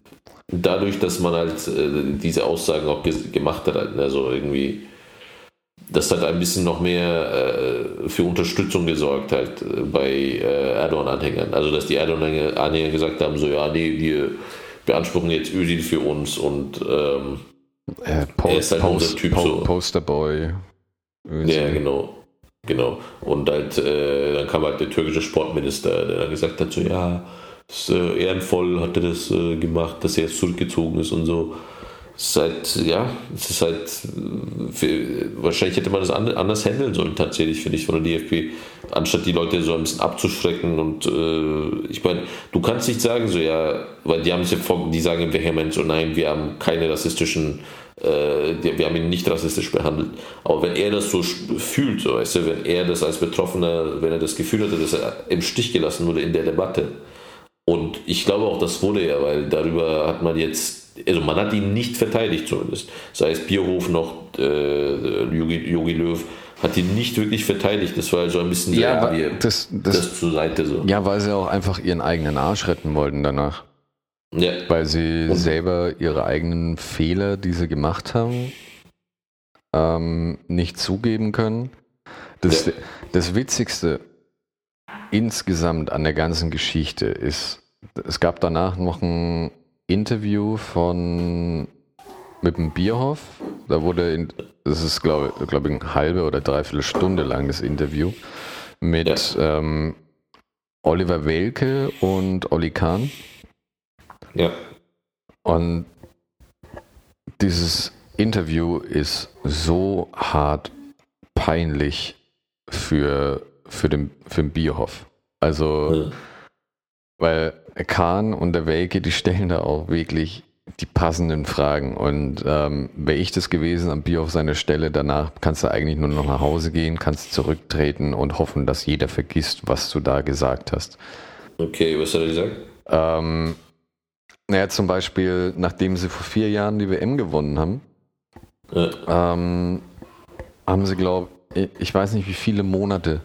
dadurch, dass man halt äh, diese Aussagen auch gemacht hat, also irgendwie das hat ein bisschen noch mehr äh, für Unterstützung gesorgt halt äh, bei äh, Erdogan-Anhängern. Also dass die Erdogan-Anhänger gesagt haben, so ja, nee, wir beanspruchen jetzt Özil für uns und ähm, äh, Post, er ist halt Post, unser Typ po so. Posterboy. Ja, genau. Genau. Und halt, äh, dann kam halt der türkische Sportminister, der dann gesagt hat, so ja, ist, äh, ehrenvoll hat er das gemacht, dass er jetzt zurückgezogen ist und so halt, ja, es ist halt, wahrscheinlich hätte man das anders handeln sollen, tatsächlich, finde ich, von der DFB, anstatt die Leute so ein bisschen abzuschrecken. Und äh, ich meine, du kannst nicht sagen, so, ja, weil die haben es ja vor, die sagen vehement so, nein, wir haben keine rassistischen, äh, wir haben ihn nicht rassistisch behandelt. Aber wenn er das so fühlt, so, weißt du, wenn er das als Betroffener, wenn er das Gefühl hatte, dass er im Stich gelassen wurde in der Debatte, und ich glaube auch, das wurde ja, weil darüber hat man jetzt also man hat ihn nicht verteidigt zumindest. Sei es Bierhof noch, äh, Jogi, Löw, hat ihn nicht wirklich verteidigt. Das war so ein bisschen ja, sehr, das, das, das, zur Seite so. Ja, weil sie auch einfach ihren eigenen Arsch retten wollten danach. Ja. Weil sie Und selber ihre eigenen Fehler, die sie gemacht haben, ähm, nicht zugeben können. Das, ja. das Witzigste insgesamt an der ganzen Geschichte ist, es gab danach noch ein Interview von mit dem Bierhoff. Da wurde, in, das ist glaube glaub ich, eine halbe oder dreiviertel Stunde lang das Interview mit ja. ähm, Oliver Welke und Olli Kahn. Ja. Und dieses Interview ist so hart peinlich für, für, den, für den Bierhoff. Also, ja. Weil Kahn und der Welke, die stellen da auch wirklich die passenden Fragen. Und ähm, wäre ich das gewesen am Bier auf seiner Stelle, danach kannst du eigentlich nur noch nach Hause gehen, kannst zurücktreten und hoffen, dass jeder vergisst, was du da gesagt hast. Okay, was hat er gesagt? Ähm, naja, zum Beispiel, nachdem sie vor vier Jahren die WM gewonnen haben, ja. ähm, haben sie, glaube ich, ich weiß nicht, wie viele Monate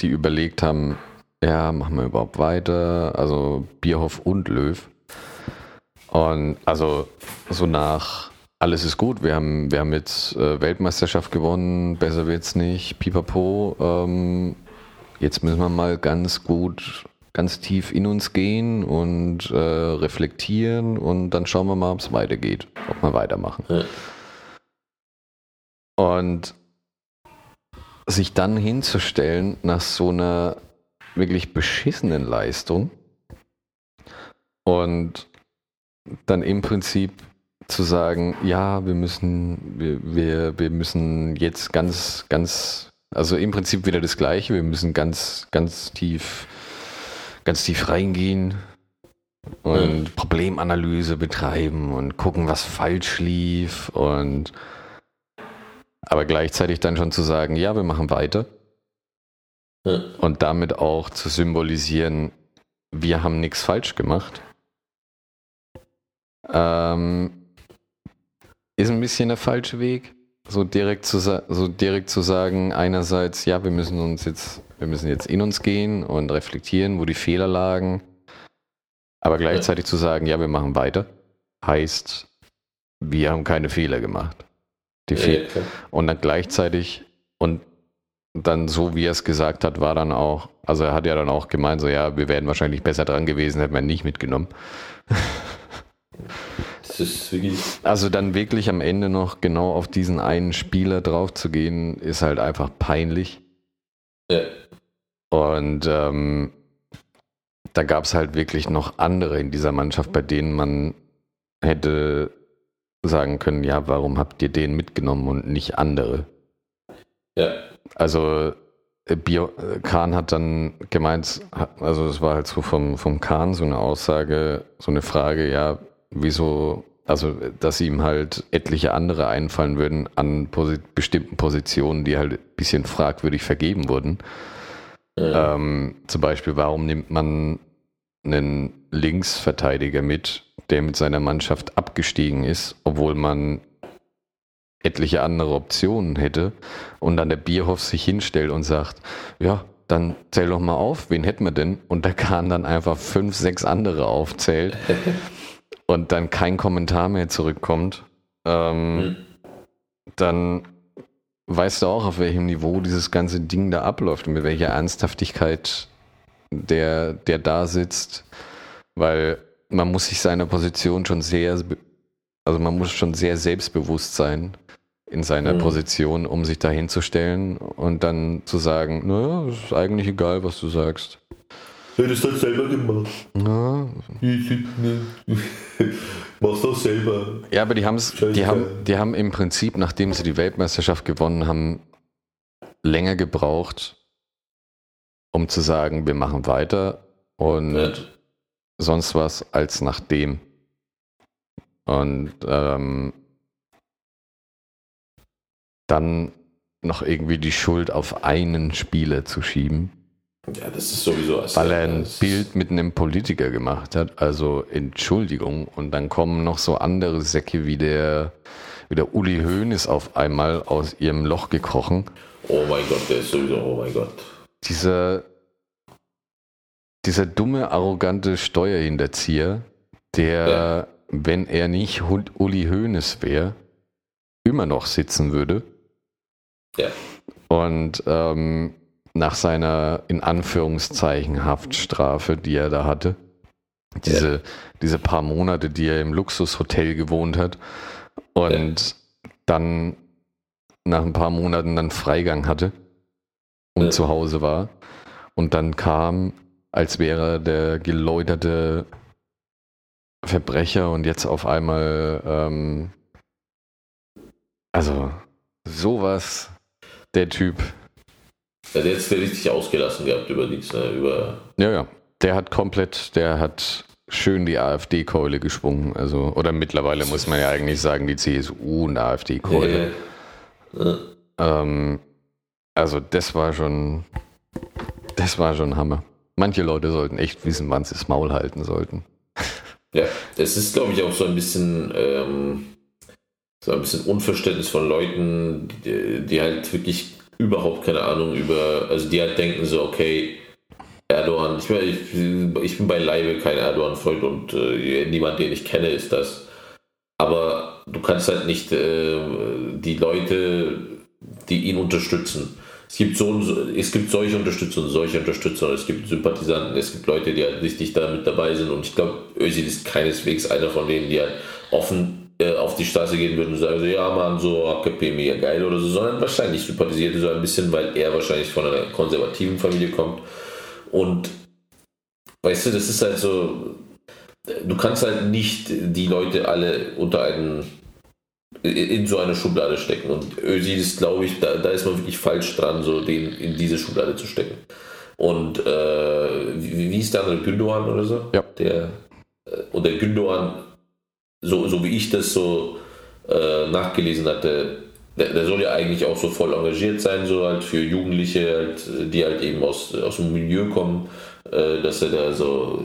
die überlegt haben, ja, machen wir überhaupt weiter? Also Bierhoff und Löw. Und also so nach alles ist gut, wir haben, wir haben jetzt äh, Weltmeisterschaft gewonnen, besser wird's nicht, pipapo. Ähm, jetzt müssen wir mal ganz gut, ganz tief in uns gehen und äh, reflektieren und dann schauen wir mal, ob es weitergeht, ob wir weitermachen. Ja. Und sich dann hinzustellen nach so einer wirklich beschissenen Leistung und dann im Prinzip zu sagen, ja, wir müssen, wir, wir, wir müssen jetzt ganz, ganz, also im Prinzip wieder das Gleiche, wir müssen ganz, ganz tief, ganz tief reingehen und ja. Problemanalyse betreiben und gucken, was falsch lief und aber gleichzeitig dann schon zu sagen, ja, wir machen weiter und damit auch zu symbolisieren, wir haben nichts falsch gemacht. Ähm, ist ein bisschen der falsche Weg. So direkt zu, so direkt zu sagen, einerseits, ja, wir müssen uns jetzt, wir müssen jetzt in uns gehen und reflektieren, wo die Fehler lagen. Aber gleichzeitig ja. zu sagen, ja, wir machen weiter, heißt, wir haben keine Fehler gemacht. Die ja, Fe ja, und dann gleichzeitig, und dann so, wie er es gesagt hat, war dann auch, also er hat ja dann auch gemeint, so ja, wir wären wahrscheinlich besser dran gewesen, hätten wir ihn nicht mitgenommen. Das ist wirklich. Also dann wirklich am Ende noch genau auf diesen einen Spieler drauf zu gehen, ist halt einfach peinlich. Ja. Und ähm, da gab es halt wirklich noch andere in dieser Mannschaft, bei denen man hätte sagen können, ja, warum habt ihr den mitgenommen und nicht andere? Ja. Also äh, Bio, äh, Kahn hat dann gemeint, also es war halt so vom, vom Kahn so eine Aussage, so eine Frage, ja, wieso also dass ihm halt etliche andere einfallen würden an posi bestimmten Positionen, die halt ein bisschen fragwürdig vergeben wurden. Ja. Ähm, zum Beispiel, warum nimmt man einen Linksverteidiger mit, der mit seiner Mannschaft abgestiegen ist, obwohl man etliche andere Optionen hätte und dann der Bierhoff sich hinstellt und sagt, ja, dann zähl doch mal auf, wen hätten wir denn? Und der Kahn dann einfach fünf, sechs andere aufzählt und dann kein Kommentar mehr zurückkommt, ähm, mhm. dann weißt du auch, auf welchem Niveau dieses ganze Ding da abläuft und mit welcher Ernsthaftigkeit der, der da sitzt, weil man muss sich seiner Position schon sehr, also man muss schon sehr selbstbewusst sein in seiner mhm. Position, um sich da hinzustellen und dann zu sagen, naja, ist eigentlich egal, was du sagst. Hättest du halt selber gemacht. Ja. Machst du selber. Ja, aber die, haben's, die, haben, die haben im Prinzip, nachdem sie die Weltmeisterschaft gewonnen haben, länger gebraucht, um zu sagen, wir machen weiter und ja. sonst was als nachdem. Und ähm, dann noch irgendwie die Schuld auf einen Spieler zu schieben. Ja, das ist sowieso. Weil er ein Bild mit einem Politiker gemacht hat. Also Entschuldigung. Und dann kommen noch so andere Säcke wie der, wie der Uli Hoeneß auf einmal aus ihrem Loch gekrochen. Oh mein Gott, der ist sowieso, oh mein Gott. Dieser, dieser dumme, arrogante Steuerhinterzieher, der, ja. wenn er nicht Uli Hoeneß wäre, immer noch sitzen würde. Ja. Und ähm, nach seiner in Anführungszeichen Haftstrafe, die er da hatte. Diese, ja. diese paar Monate, die er im Luxushotel gewohnt hat und ja. dann nach ein paar Monaten dann Freigang hatte und ja. zu Hause war und dann kam, als wäre der geläuterte Verbrecher und jetzt auf einmal ähm, also sowas der Typ der hat jetzt richtig ausgelassen gehabt über nichts, ne? Über ja, ja. Der hat komplett, der hat schön die AfD-Keule geschwungen. Also, oder mittlerweile muss man ja eigentlich sagen, die CSU und AfD-Keule. Ja, ja. ähm, also das war schon, das war schon Hammer. Manche Leute sollten echt wissen, wann sie das Maul halten sollten. Ja, das ist, glaube ich, auch so ein bisschen, ähm, so ein bisschen Unverständnis von Leuten, die, die halt wirklich überhaupt keine Ahnung über, also die halt denken so, okay, Erdogan, ich, ich, ich bin beileibe kein Erdogan-Freund und äh, niemand, den ich kenne, ist das. Aber du kannst halt nicht äh, die Leute, die ihn unterstützen. Es gibt, so, es gibt solche Unterstützer und solche Unterstützer. Es gibt Sympathisanten, es gibt Leute, die halt richtig da mit dabei sind. Und ich glaube, Özil ist keineswegs einer von denen, die halt offen auf die Straße gehen würden und sagen, so, ja man, so AKP mega geil oder so, sondern wahrscheinlich sympathisierte so ein bisschen, weil er wahrscheinlich von einer konservativen Familie kommt. Und weißt du, das ist halt so, du kannst halt nicht die Leute alle unter einen in so eine Schublade stecken. Und Özil ist, glaube ich, da, da ist man wirklich falsch dran, so den in diese Schublade zu stecken. Und äh, wie, wie ist der andere Gündogan oder so? Ja. Der, äh, und der Gündogan so, so wie ich das so äh, nachgelesen hatte, der, der, soll ja eigentlich auch so voll engagiert sein, so halt für Jugendliche, halt, die halt eben aus, aus dem Milieu kommen, äh, dass er da so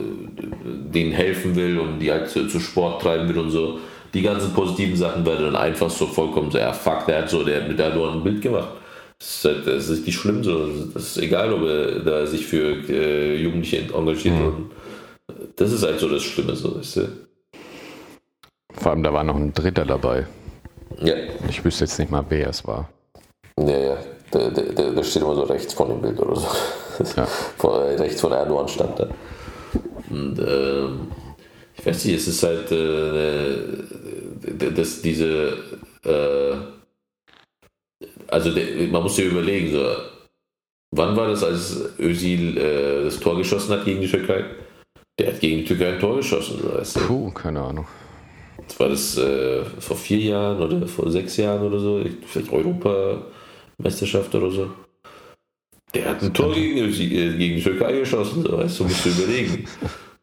denen helfen will und die halt zu, zu, Sport treiben will und so. Die ganzen positiven Sachen werden dann einfach so vollkommen so, ja fuck, der hat so, der hat mit Erdogan ein Bild gemacht. Das ist, halt, das ist nicht schlimm so. Das ist egal, ob er da sich für äh, Jugendliche engagiert. Mhm. das ist halt so das Schlimme, so, weißt du? Vor allem, da war noch ein Dritter dabei. Ja. Ich wüsste jetzt nicht mal, wer es war. Ja, ja. Der, der, der steht immer so rechts von dem Bild oder so. Ja. Vor, äh, rechts von Erdogan stand da. Und äh, ich weiß nicht, es ist halt äh, dass diese äh, also der, man muss sich überlegen, so, wann war das, als Özil äh, das Tor geschossen hat gegen die Türkei? Der hat gegen die Türkei ein Tor geschossen. So, weißt du? Puh, keine Ahnung war das äh, vor vier Jahren oder vor sechs Jahren oder so, vielleicht Europameisterschaft oder so. Der hat ein Tor gegen, äh, gegen die Türkei geschossen, so, weißt du, musst du überlegen.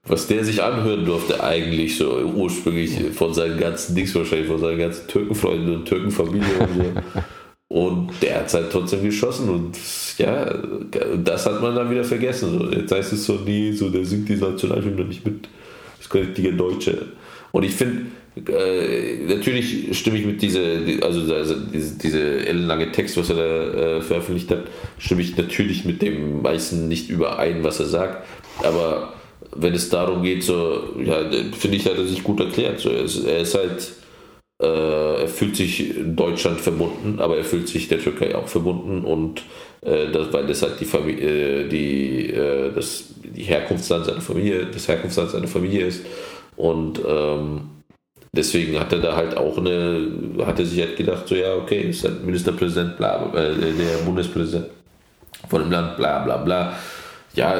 was der sich anhören durfte, eigentlich so ursprünglich von seinen ganzen Dings wahrscheinlich, von seinen ganzen Türkenfreunden und Türkenfamilie und so. Und der hat es halt trotzdem geschossen und ja, das hat man dann wieder vergessen. So. Jetzt heißt es so nie, so der singt die Nationalhymne nicht mit. Das ist richtiger Deutsche. Und ich finde, äh, natürlich stimme ich mit dieser, also, diese, diese ellenlange Text, was er da äh, veröffentlicht hat, stimme ich natürlich mit dem meisten nicht überein, was er sagt. Aber wenn es darum geht, so, ja, finde ich, hat er sich gut erklärt. So, er, ist, er ist halt äh, er fühlt sich Deutschland verbunden, aber er fühlt sich der Türkei auch verbunden und äh, das, weil das halt die Familie, äh, die, das, die Herkunftsland seiner Familie, das Herkunftsland seiner Familie ist und ähm, deswegen hat er da halt auch eine, hat sich halt gedacht, so ja, okay, ist halt Ministerpräsident, bla, äh, der Bundespräsident von dem Land, bla bla bla. Ja,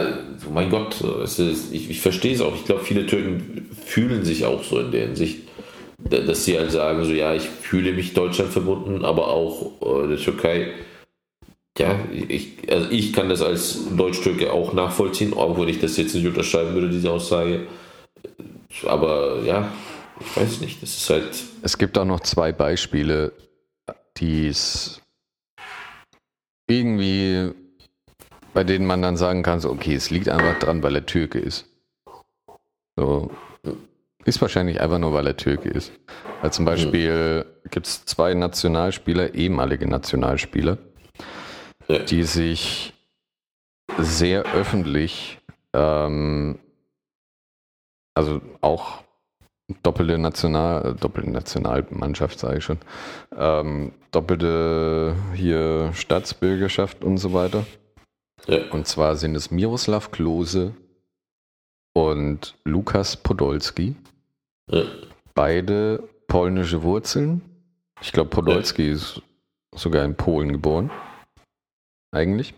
mein Gott, ist, ich, ich verstehe es auch. Ich glaube, viele Türken fühlen sich auch so in der Hinsicht dass sie halt sagen, so ja, ich fühle mich Deutschland verbunden, aber auch äh, der Türkei. Ja, ich, also ich kann das als Deutsch-Türke auch nachvollziehen, obwohl ich das jetzt nicht unterschreiben würde, diese Aussage. Aber ja, ich weiß nicht, das ist halt. Es gibt auch noch zwei Beispiele, die es irgendwie, bei denen man dann sagen kann, so, okay, es liegt einfach dran, weil er Türke ist. So, ist wahrscheinlich einfach nur, weil er Türke ist. Weil zum Beispiel mhm. gibt es zwei Nationalspieler, ehemalige Nationalspieler, ja. die sich sehr öffentlich, ähm, also auch doppelte National, doppelte Nationalmannschaft, sage ich schon, ähm, doppelte hier Staatsbürgerschaft und so weiter. Ja. Und zwar sind es Miroslav Klose und Lukas Podolski. Ja. Beide polnische Wurzeln. Ich glaube, Podolski ja. ist sogar in Polen geboren. Eigentlich.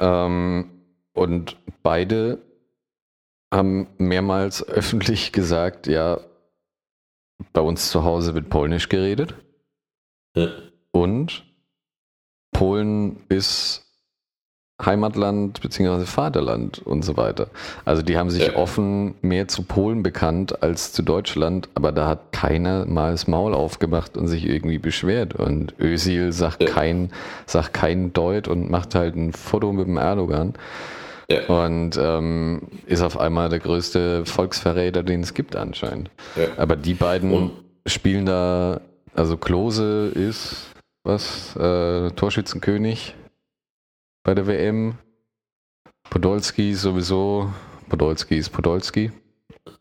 Ähm, und beide haben mehrmals öffentlich gesagt, ja, bei uns zu Hause wird Polnisch geredet. Ja. Und Polen ist Heimatland bzw. Vaterland und so weiter. Also die haben sich ja. offen mehr zu Polen bekannt als zu Deutschland, aber da hat keiner mal das Maul aufgemacht und sich irgendwie beschwert. Und Özil sagt ja. kein, sagt kein Deut und macht halt ein Foto mit dem Erdogan. Ja. Und ähm, ist auf einmal der größte Volksverräter, den es gibt anscheinend. Aber die beiden und? spielen da, also Klose ist was, äh, Torschützenkönig bei der WM. Podolski sowieso. Podolski ist Podolski.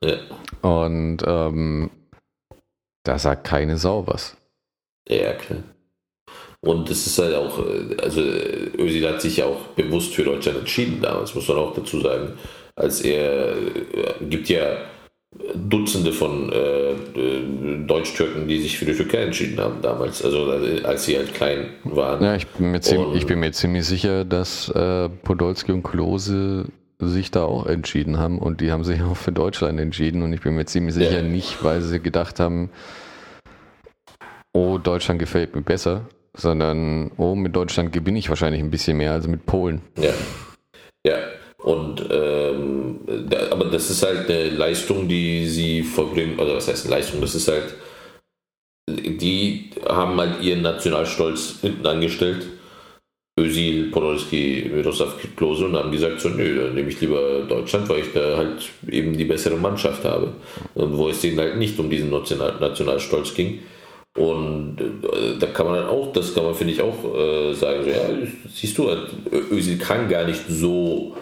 Ja. Und ähm, da sagt keine Sau was. Ja, klar. Und das ist halt auch, also Özil hat sich ja auch bewusst für Deutschland entschieden damals, muss man auch dazu sagen. Als er, gibt ja Dutzende von äh, Deutsch-Türken, die sich für die Türkei entschieden haben damals, also als sie halt klein waren. Ja, ich bin mir, ziemlich, ich bin mir ziemlich sicher, dass äh, Podolski und Klose sich da auch entschieden haben und die haben sich auch für Deutschland entschieden und ich bin mir ziemlich sicher ja. nicht, weil sie gedacht haben, oh, Deutschland gefällt mir besser, sondern oh, mit Deutschland gewinne ich wahrscheinlich ein bisschen mehr als mit Polen. Ja. Ja, und ähm, da, aber das ist halt eine Leistung, die sie vollbringen, oder was heißt Leistung? Das ist halt, die haben halt ihren Nationalstolz hinten angestellt. Özil, Podolski, Miroslav Klose und haben gesagt, so nö, dann nehme ich lieber Deutschland, weil ich da halt eben die bessere Mannschaft habe. Und wo es denen halt nicht um diesen National Nationalstolz ging. Und äh, da kann man dann auch, das kann man finde ich auch äh, sagen, so, ja, siehst du, Özil kann gar nicht so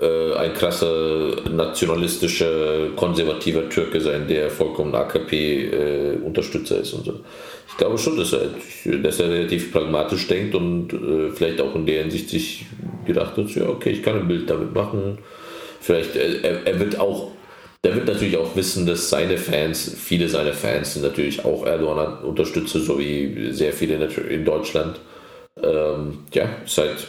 äh, ein krasser nationalistischer, konservativer Türke sein, der vollkommen AKP-Unterstützer äh, ist und so. Ich glaube schon, dass er, dass er relativ pragmatisch denkt und äh, vielleicht auch in der Hinsicht sich gedacht hat, ja, okay, ich kann ein Bild damit machen. Vielleicht, äh, er, er wird auch der wird natürlich auch wissen, dass seine Fans, viele seiner Fans sind natürlich auch Erdogan-Unterstützer, so wie sehr viele in Deutschland. Ähm, ja, seit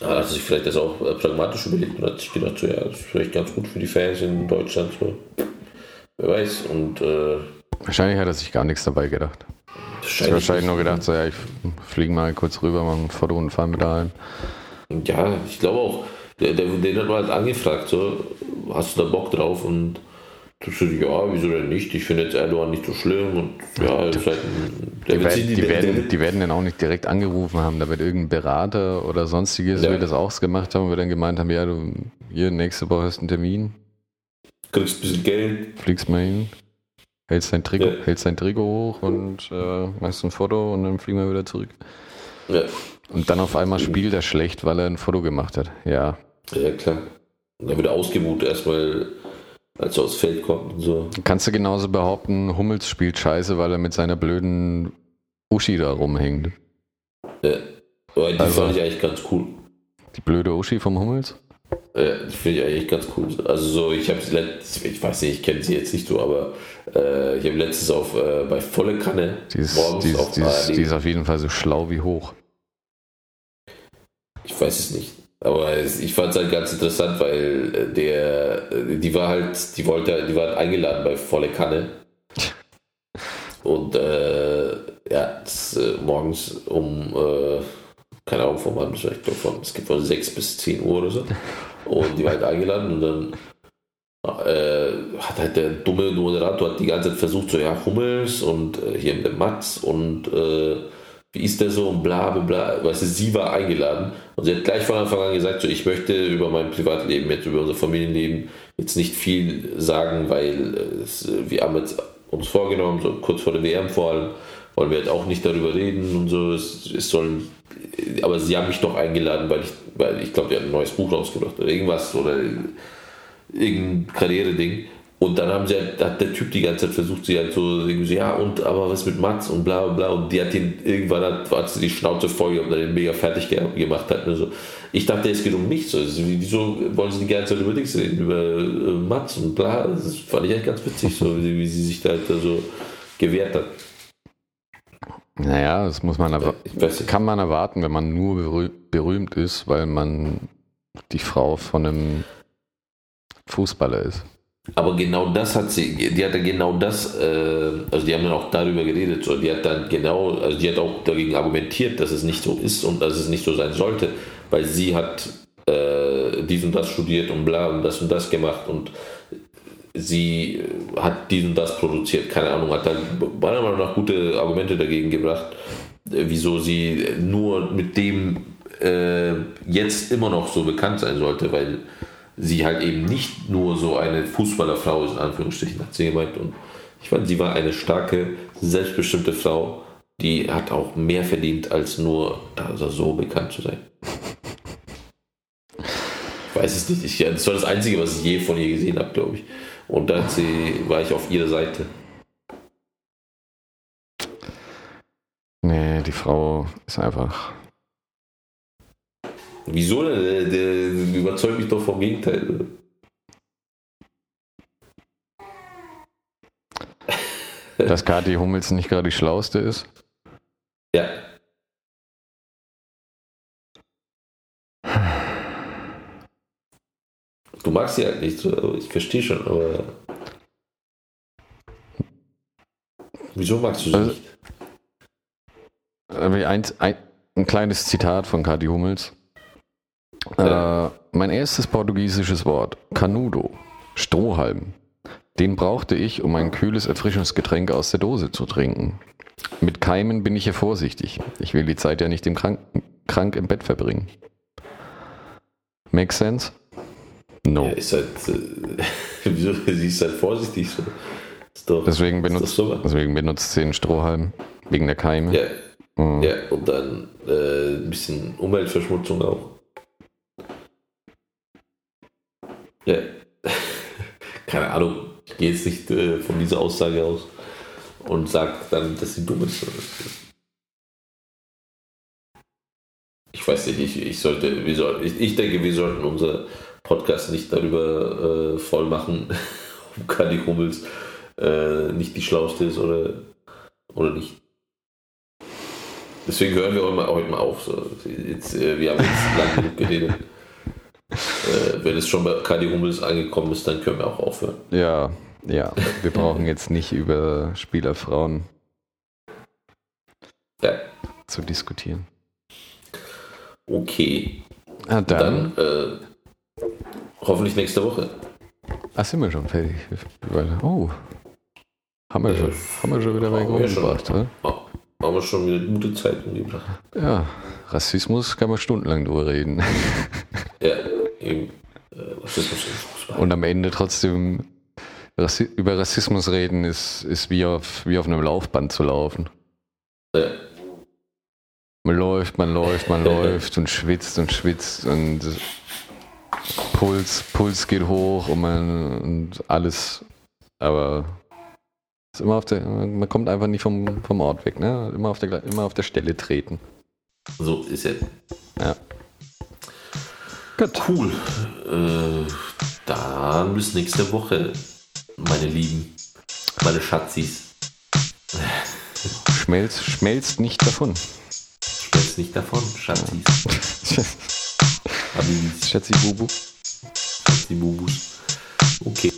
da hat sich vielleicht das auch äh, pragmatisch überlegt und hat sich gedacht, so, ja, das ist vielleicht ganz gut für die Fans in Deutschland. So. Wer weiß. Und, äh, wahrscheinlich hat er sich gar nichts dabei gedacht. Wahrscheinlich, wahrscheinlich nur gedacht, so, ja, ich fliege mal kurz rüber, mal ein Foto und fahre mit da Ja, ich glaube auch, der, der, den hat man halt angefragt, so, hast du da Bock drauf? Und du sagst, ja, wieso denn nicht? Ich finde jetzt Erdogan nicht so schlimm und ja, halt Die, werden, sich- die, der- werden, der- die werden dann auch nicht direkt angerufen haben. Da wird irgendein Berater oder sonstiges, Ja. wir das auch gemacht haben, wir dann gemeint haben, ja, du, hier, nächste Woche hast du einen Termin, kriegst ein bisschen Geld. fliegst mal hin, hältst dein Trikot, Ja. hältst dein Trikot hoch und äh, machst ein Foto und dann fliegen wir wieder zurück. Ja, Und dann auf einmal spielt er schlecht, weil er ein Foto gemacht hat. Ja, ja klar. Dann wird er ausgebucht erstmal, als er aufs Feld kommt und so. kannst du genauso behaupten, Hummels spielt scheiße, weil er mit seiner blöden Uschi da rumhängt. Ja. Aber die Also- fand ich eigentlich ganz cool. Die blöde Uschi vom Hummels? Ja, die finde ich eigentlich ganz cool. Also so, ich habe ich weiß nicht, ich kenne sie jetzt nicht so, aber äh, ich habe letztens auf äh, bei volle Kanne Die ist, morgens die, auf ist, die, ist, die ist auf jeden Fall so schlau wie hoch. Ich weiß es nicht. Aber ich fand es halt ganz interessant, weil äh, der, äh, die war halt, die wollte, die war halt eingeladen bei volle Kanne. Und äh, ja, das, äh, morgens um, äh, keine Ahnung, von wann, ich glaube von, es geht von 6 bis 10 Uhr oder so. Und die war halt eingeladen und dann äh, hat halt der dumme Moderator hat die ganze Zeit versucht, so ja, Hummels und hier der Mats und äh, wie ist der so und bla bla bla. Weißt du, sie war eingeladen und sie hat gleich von Anfang an gesagt, so ich möchte über mein Privatleben, jetzt über unser Familienleben jetzt nicht viel sagen, weil äh, es, äh, wir haben jetzt uns vorgenommen, so kurz vor der WM vor allem, wollen wir halt auch nicht darüber reden und so. Es, es soll, aber sie haben mich doch eingeladen, weil ich, weil ich glaube, die hat ein neues Buch rausgebracht oder irgendwas oder irgendein Karriere-Ding. Und dann haben sie halt, hat der Typ die ganze Zeit versucht, sie halt so, so, ja, und aber was mit Mats und bla bla bla. Und die hat ihn irgendwann hat, hat sie die Schnauze voll gehabt und den mega fertig ge gemacht hat. Also, ich dachte, es geht um nichts. Also, wieso wollen sie die ganze Zeit über nichts reden? Über äh, Mats und bla. Das fand ich echt ganz witzig, so wie, wie sie sich da halt so gewehrt hat. Naja, das muss man aber, kann man erwarten, wenn man nur berüh berühmt ist, weil man die Frau von einem Fußballer ist. Aber genau das hat sie, die hat dann genau das, äh, also die haben dann auch darüber geredet, so, die hat dann genau, also die hat auch dagegen argumentiert, dass es nicht so ist und dass es nicht so sein sollte, weil sie hat äh, dies und das studiert und bla und das und das gemacht und sie hat dies und das produziert, keine Ahnung, hat dann meiner Meinung nach gute Argumente dagegen gebracht, äh, wieso sie nur mit dem äh, jetzt immer noch so bekannt sein sollte, weil sie halt eben nicht nur so eine Fußballerfrau ist, in Anführungsstrichen, hat sie gemeint. Und ich fand, sie war eine starke, selbstbestimmte Frau, die hat auch mehr verdient, als nur also so bekannt zu sein. Ich weiß es nicht. Ich, das war das Einzige, was ich je von ihr gesehen habe, glaube ich. Und da war ich auf ihrer Seite. Nee, die Frau ist einfach. Wieso denn? Der, der überzeugt mich doch vom Gegenteil. Dass Kathi Hummels nicht gerade die schlauste ist. Ja. Du magst sie halt nicht, ich verstehe schon, aber. Wieso magst du sie Also- nicht? Ein, ein, ein kleines Zitat von Kathi Hummels. Äh, mein erstes portugiesisches Wort, Canudo, Strohhalm. Den brauchte ich, um ein kühles Erfrischungsgetränk aus der Dose zu trinken. Mit Keimen bin ich ja vorsichtig. Ich will die Zeit ja nicht im krank, krank im Bett verbringen. Make sense? No. Ja, ist halt. Äh, wieso? Sie ist halt vorsichtig so. Doch, Deswegen benutzt, deswegen benutzt sie den Strohhalm. Wegen der Keime. Ja, Mhm. ja, und dann äh, ein bisschen Umweltverschmutzung auch. Ja. Keine Ahnung. Ich gehe jetzt nicht äh, von dieser Aussage aus und sag dann, dass sie dumm ist. Ich weiß nicht, ich, ich sollte, wir soll, ich, ich denke, wir sollten unser Podcast nicht darüber äh, voll machen, ob Kadi Hummels äh, nicht die schlauste ist oder, oder nicht. Deswegen hören wir heute mal, heute mal auf. So. Jetzt, äh, wir haben jetzt lange genug geredet. Äh, wenn es schon bei Kadi Hummels angekommen ist, dann können wir auch aufhören. Ja, ja. Wir brauchen jetzt nicht über Spielerfrauen Ja, zu diskutieren. okay. Ah, dann, Dann, äh, Hoffentlich nächste Woche. Ach, sind wir schon fertig? Oh. Haben wir, schon, haben wir schon wieder weg umgebracht, oder? Haben wir schon wieder gute Zeit umgebracht. Ja, Rassismus kann man stundenlang drüber reden. Ja, eben. Äh, Rassismus Und am Ende trotzdem Rassi über Rassismus reden ist, ist wie, auf, wie auf einem Laufband zu laufen. Ja. Man läuft, man läuft, man läuft und schwitzt und schwitzt und Puls, Puls geht hoch und man und alles, aber ist immer auf der, man kommt einfach nicht vom, vom Ort weg, ne? Immer auf der immer auf der Stelle treten. So ist es. Ja. Gut. Cool. Äh, dann bis nächste Woche, meine Lieben, meine Schatzis. Schmelzt, schmelzt nicht davon. Schmelzt nicht davon, Schatzis. Habibis. Schatzi Bubu. Schatzi Bubus. Okay.